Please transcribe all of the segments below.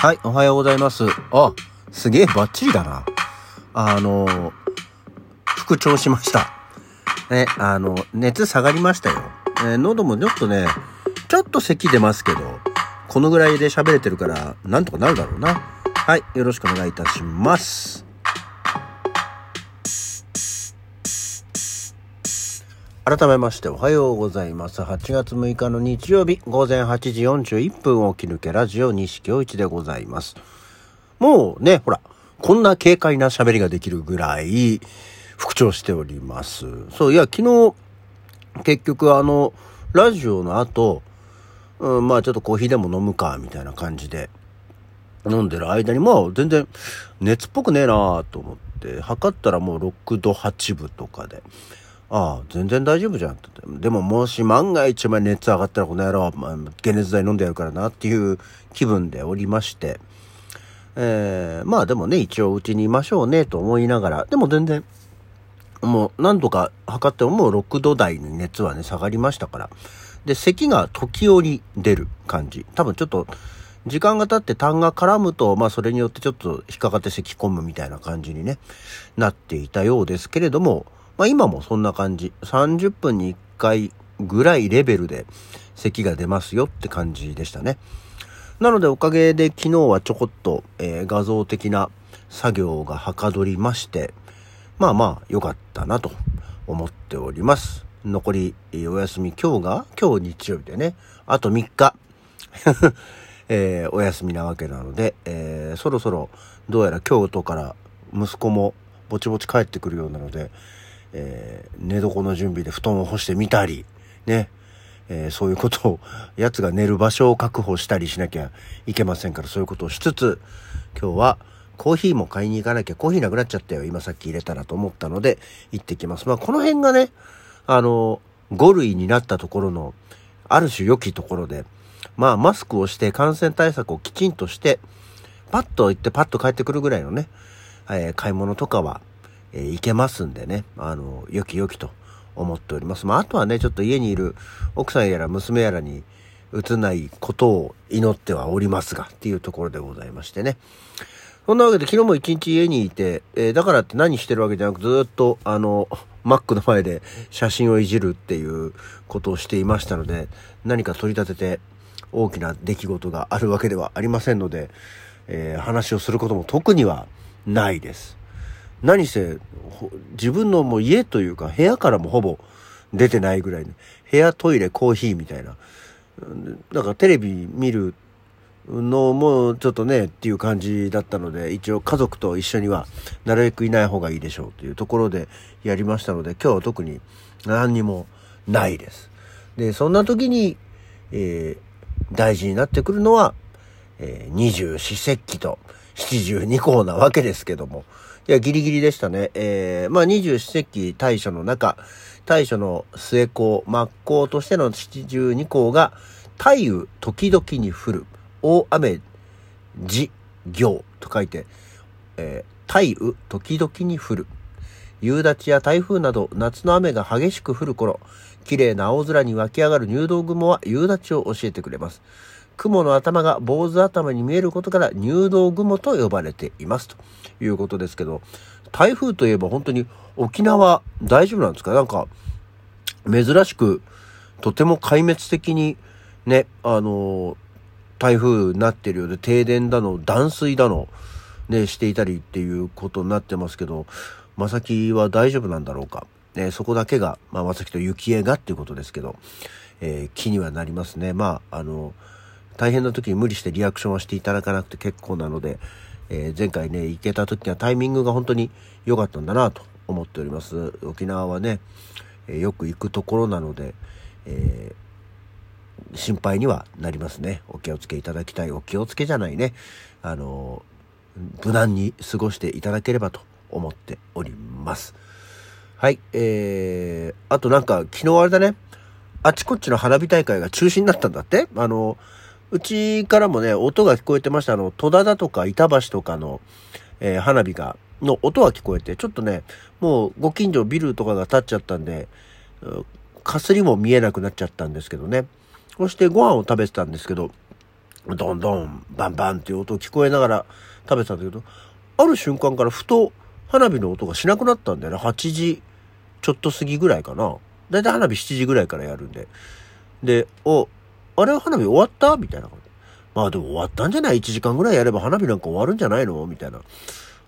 はい、おはようございます。あ、すげえバッチリだな。あの、復調しました。ね、あの、熱下がりましたよ。えー喉もちょっとね、ちょっと咳出ますけど、このぐらいで喋れてるから、なんとかなるだろうな。はい、よろしくお願いいたします。改めましておはようございます。8月6日の日曜日午前8時41分を起き抜けラジオ西京一でございます。もうね、ほら、こんな軽快な喋りができるぐらい復調しております。そう、いや、昨日、結局あの、ラジオの後、うん、まあちょっとコーヒーでも飲むか、みたいな感じで、飲んでる間に、まあ全然熱っぽくねえなーと思って、測ったらもう6度8分とかで、ああ、全然大丈夫じゃんって。でももし万が一お前熱上がったらこの野郎、まあ、解熱剤飲んでやるからなっていう気分でおりまして、えー、まあでもね、一応うちにいましょうねと思いながら、でも全然、もう何度か測ってももう6度台に熱はね、下がりましたから。で、咳が時折出る感じ。多分ちょっと、時間が経って痰が絡むと、まあそれによってちょっと引っかかって咳込むみたいな感じにね、なっていたようですけれども、まあ今もそんな感じ。30分に1回ぐらいレベルで咳が出ますよって感じでしたね。なのでおかげで昨日はちょこっと、えー画像的な作業がはかどりまして、まあまあ良かったなと思っております。残り、お休み今日が今日日曜日でね、あと3日、えーお休みなわけなので、えーそろそろどうやら京都から息子もぼちぼち帰ってくるようなので、えー寝床の準備で布団を干してみたり、ね、えーそういうことを、奴が寝る場所を確保したりしなきゃいけませんから、そういうことをしつつ、今日はコーヒーも買いに行かなきゃ、コーヒーなくなっちゃったよ、今さっき入れたらと思ったので、行ってきます。まあ、この辺がね、あの、5類になったところの、ある種良きところで、まあ、マスクをして感染対策をきちんとして、パッと行ってパッと帰ってくるぐらいのね、えー買い物とかは、えー行けますんでね、あの、良き良きと思っております。まあ、あとはね、ちょっと家にいる奥さんやら娘やらにうつないことを祈ってはおりますが、っていうところでございましてね。そんなわけで昨日も一日家にいて、えーだからって何してるわけじゃなくずっとあの、マックの前で写真をいじるっていうことをしていましたので、何か取り立てて大きな出来事があるわけではありませんので、えー話をすることも特にはないです。何せ、自分のもう家というか部屋からもほぼ出てないぐらいの、部屋、トイレ、コーヒーみたいな。だからテレビ見るのもちょっとねっていう感じだったので一応家族と一緒にはなるべくいない方がいいでしょうというところでやりましたので今日は特に何にもないです。でそんな時に、えー大事になってくるのは、えー二十四節気と七十二候なわけですけどもいやギリギリでしたね。えーまあ二十四節気大暑の中大暑の末候末候としての七十二候が太雨時々に降る大雨時行と書いて、えー、太雨時々に降る夕立や台風など夏の雨が激しく降る頃綺麗な青空に湧き上がる入道雲は夕立を教えてくれます雲の頭が坊主頭に見えることから入道雲と呼ばれていますと。いうことですけど台風といえば本当に沖縄大丈夫なんですか？なんか珍しくとても壊滅的にねあの台風になってるようで停電だの断水だのねしていたりっていうことになってますけどまさきは大丈夫なんだろうか、ね、そこだけが、まあ、まさきと幸恵がっていうことですけど、えー気にはなりますね。まああの大変な時に無理してリアクションはしていただかなくて結構なので、えー前回ね行けた時にはタイミングが本当に良かったんだなと思っております沖縄はね、えーよく行くところなので、えー心配にはなりますね。お気をつけいただきたい。お気をつけじゃないね。あの、無難に過ごしていただければと思っております。はい。えー、あとなんか昨日あれだね。あちこちの花火大会が中止になったんだってあの、うちからもね、音が聞こえてました。あの、戸田だとか板橋とかの、えー花火が、の音は聞こえて、ちょっとね、もうご近所ビルとかが建っちゃったんで、かすりも見えなくなっちゃったんですけどね。そしてご飯を食べてたんですけど、どんどん、バンバンっていう音を聞こえながら食べてたんだけど、ある瞬間からふと花火の音がしなくなったんだよね。8時ちょっと過ぎぐらいかな。だいたい花火7時ぐらいからやるんで。で、お、あれ花火終わったみたいな感じ。まあでも終わったんじゃない ?1 時間ぐらいやれば花火なんか終わるんじゃないのみたいな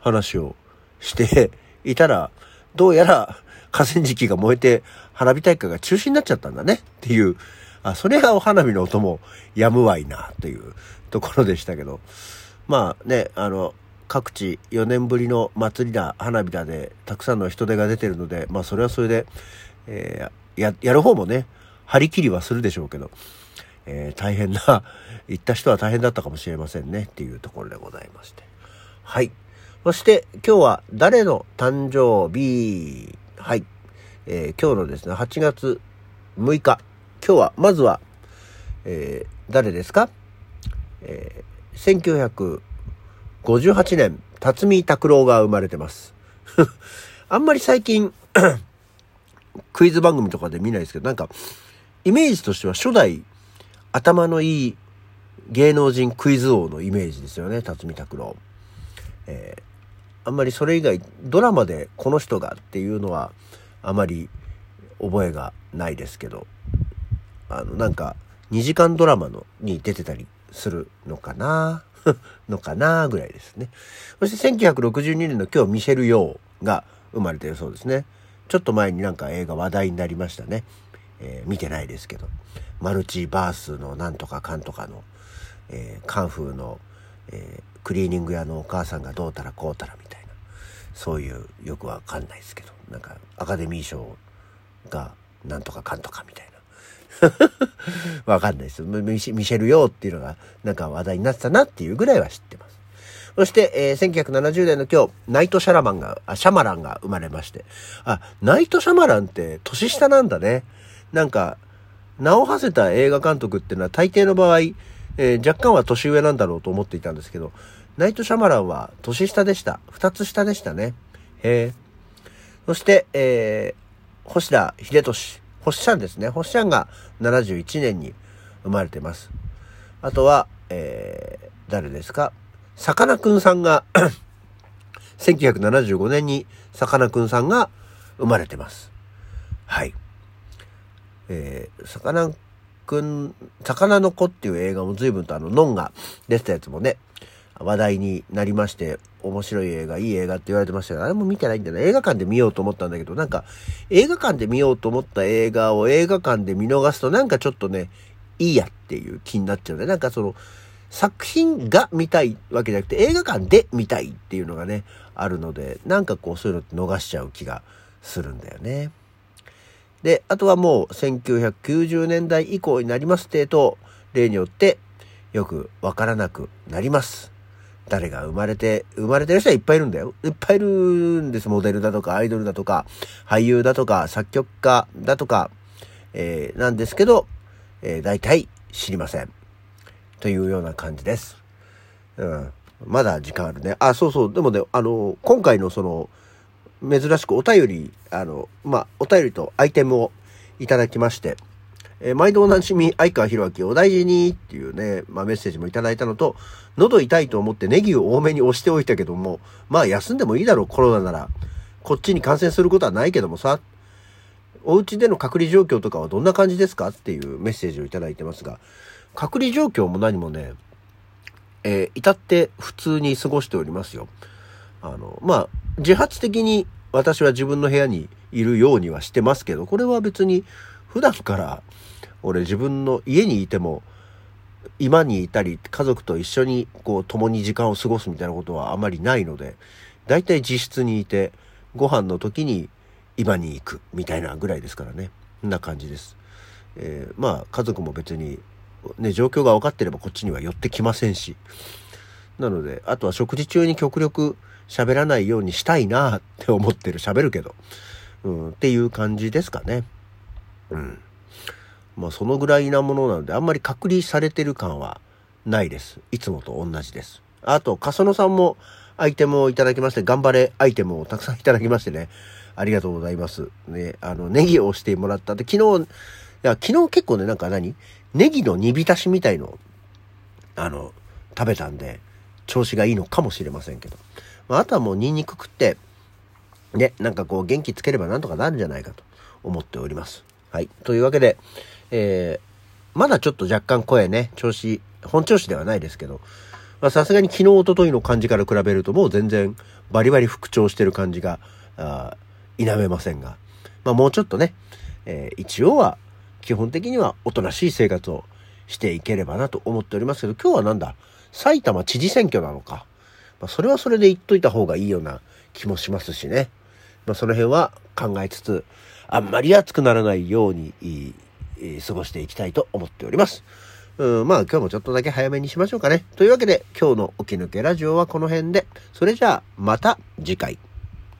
話をしていたら、どうやら河川敷が燃えて花火大会が中止になっちゃったんだねっていう、あ、それがお花火の音もやむわいなというところでしたけど、まあね、あの、各地4年ぶりの祭りだ、花火だで、たくさんの人手が出てるので、まあそれはそれで、えー、や、やる方もね、張り切りはするでしょうけど、えー、大変な、行った人は大変だったかもしれませんねっていうところでございまして。はい。そして今日は誰の誕生日？はい。えー、今日のですね、8月6日。今日は、まずは、えー、誰ですか？えー、1958年、辰巳拓郎が生まれてます。あんまり最近 クイズ番組とかで見ないですけど、なんか、イメージとしては初代頭のいい芸能人クイズ王のイメージですよね、辰巳拓郎。えー、あんまりそれ以外、ドラマでこの人がっていうのは、あまり覚えがないですけど、あの、なんか、2時間ドラマのに出てたりするのかな？のかな？ぐらいですね。そして1962年の今日ミシェル・ヨーが生まれてるそうですね。ちょっと前になんか映画話題になりましたね。えー、見てないですけど。マルチバースのなんとかかんとかの、えー、カンフーの、えー、クリーニング屋のお母さんがどうたらこうたらみたいな、そういうよくわかんないですけど、なんかアカデミー賞がなんとかかんとかみたいな。わかんないですミシ。ミシェル・ヨーっていうのがなんか話題になってたなっていうぐらいは知ってます。そして、えー、1970年の今日、ナイト・シャラマンが、あ、シャマランが生まれまして。あ、ナイト・シャマランって年下なんだね。なんか、名を馳せた映画監督っていうのは大抵の場合、えー、若干は年上なんだろうと思っていたんですけど、ナイト・シャマランは年下でした。二つ下でしたね。へえ。そして、えー、星田秀俊。星ちゃんですね。星ちゃんが71年に生まれてます。あとは、えー、誰ですか？さかなクンさんが 1975年にさかなクンさんが生まれてます。はい。えー、魚くん、魚の子っていう映画も随分とあの、ノンが出てたやつもね、話題になりまして、面白い映画、いい映画って言われてましたけど、あれも見てないんだよね。映画館で見ようと思ったんだけど、なんか、映画館で見ようと思った映画を映画館で見逃すと、なんかちょっとね、いいやっていう気になっちゃうね。なんかその、作品が見たいわけじゃなくて、映画館で見たいっていうのがね、あるので、なんかこう、そういうのって逃しちゃう気がするんだよね。で、あとはもう1990年代以降になりますってと、例によってよくわからなくなります。誰が生まれて、生まれてる人はいっぱいいるんだよ。いっぱいいるんです。モデルだとか、アイドルだとか、俳優だとか、作曲家だとか、えー、なんですけど、えー、大体知りません。というような感じです。うん。まだ時間あるね。あ、そうそう。でもね、あの、今回のその、珍しくお便り、あの、まあ、お便りとアイテムをいただきまして、えー、毎度おなじみ、相川博明お大事にっていうね、まあ、メッセージもいただいたのと、喉痛いと思ってネギを多めに押しておいたけども、まあ休んでもいいだろう、コロナなら。こっちに感染することはないけどもさ、お家での隔離状況とかはどんな感じですかっていうメッセージをいただいてますが、隔離状況も何もね、えー、至って普通に過ごしておりますよ。あの、まあ、自発的に私は自分の部屋にいるようにはしてますけど、これは別に普段から俺自分の家にいても今にいたり家族と一緒にこう共に時間を過ごすみたいなことはあまりないので、だいたい自室にいてご飯の時に今に行くみたいなぐらいですからね。んな感じです。えー、まあ家族も別にね、状況が分かってればこっちには寄ってきませんし。なので、あとは食事中に極力喋らないようにしたいなって思ってる。喋るけど。うん、っていう感じですかね。うん。まあそのぐらいなものなので、あんまり隔離されてる感はないです。いつもと同じです。あと、かそのさんもアイテムをいただきまして、頑張れアイテムをたくさんいただきましてね。ありがとうございます。ね、あの、ネギを押してもらったで、昨日、いや、昨日結構ね、なんか何？ネギの煮浸しみたいのあの、食べたんで、調子がいいのかもしれませんけど。まあ、あとはもうニンニク食って、ね、なんかこう元気つければなんとかなるんじゃないかと思っております。はい。というわけで、えー、まだちょっと若干声ね、調子、本調子ではないですけど、まさすがに昨日、おとといの感じから比べるともう全然バリバリ復調してる感じが、あ否めませんが、まあもうちょっとね、えー、一応は基本的にはおとなしい生活をしていければなと思っておりますけど、今日はなんだ埼玉知事選挙なのか。まあ、それはそれで言っといた方がいいような気もしますしね。まあ、その辺は考えつつ、あんまり暑くならないように、過ごしていきたいと思っております。うん、まあ今日もちょっとだけ早めにしましょうかね。というわけで今日の起き抜けラジオはこの辺で、それじゃあまた次回。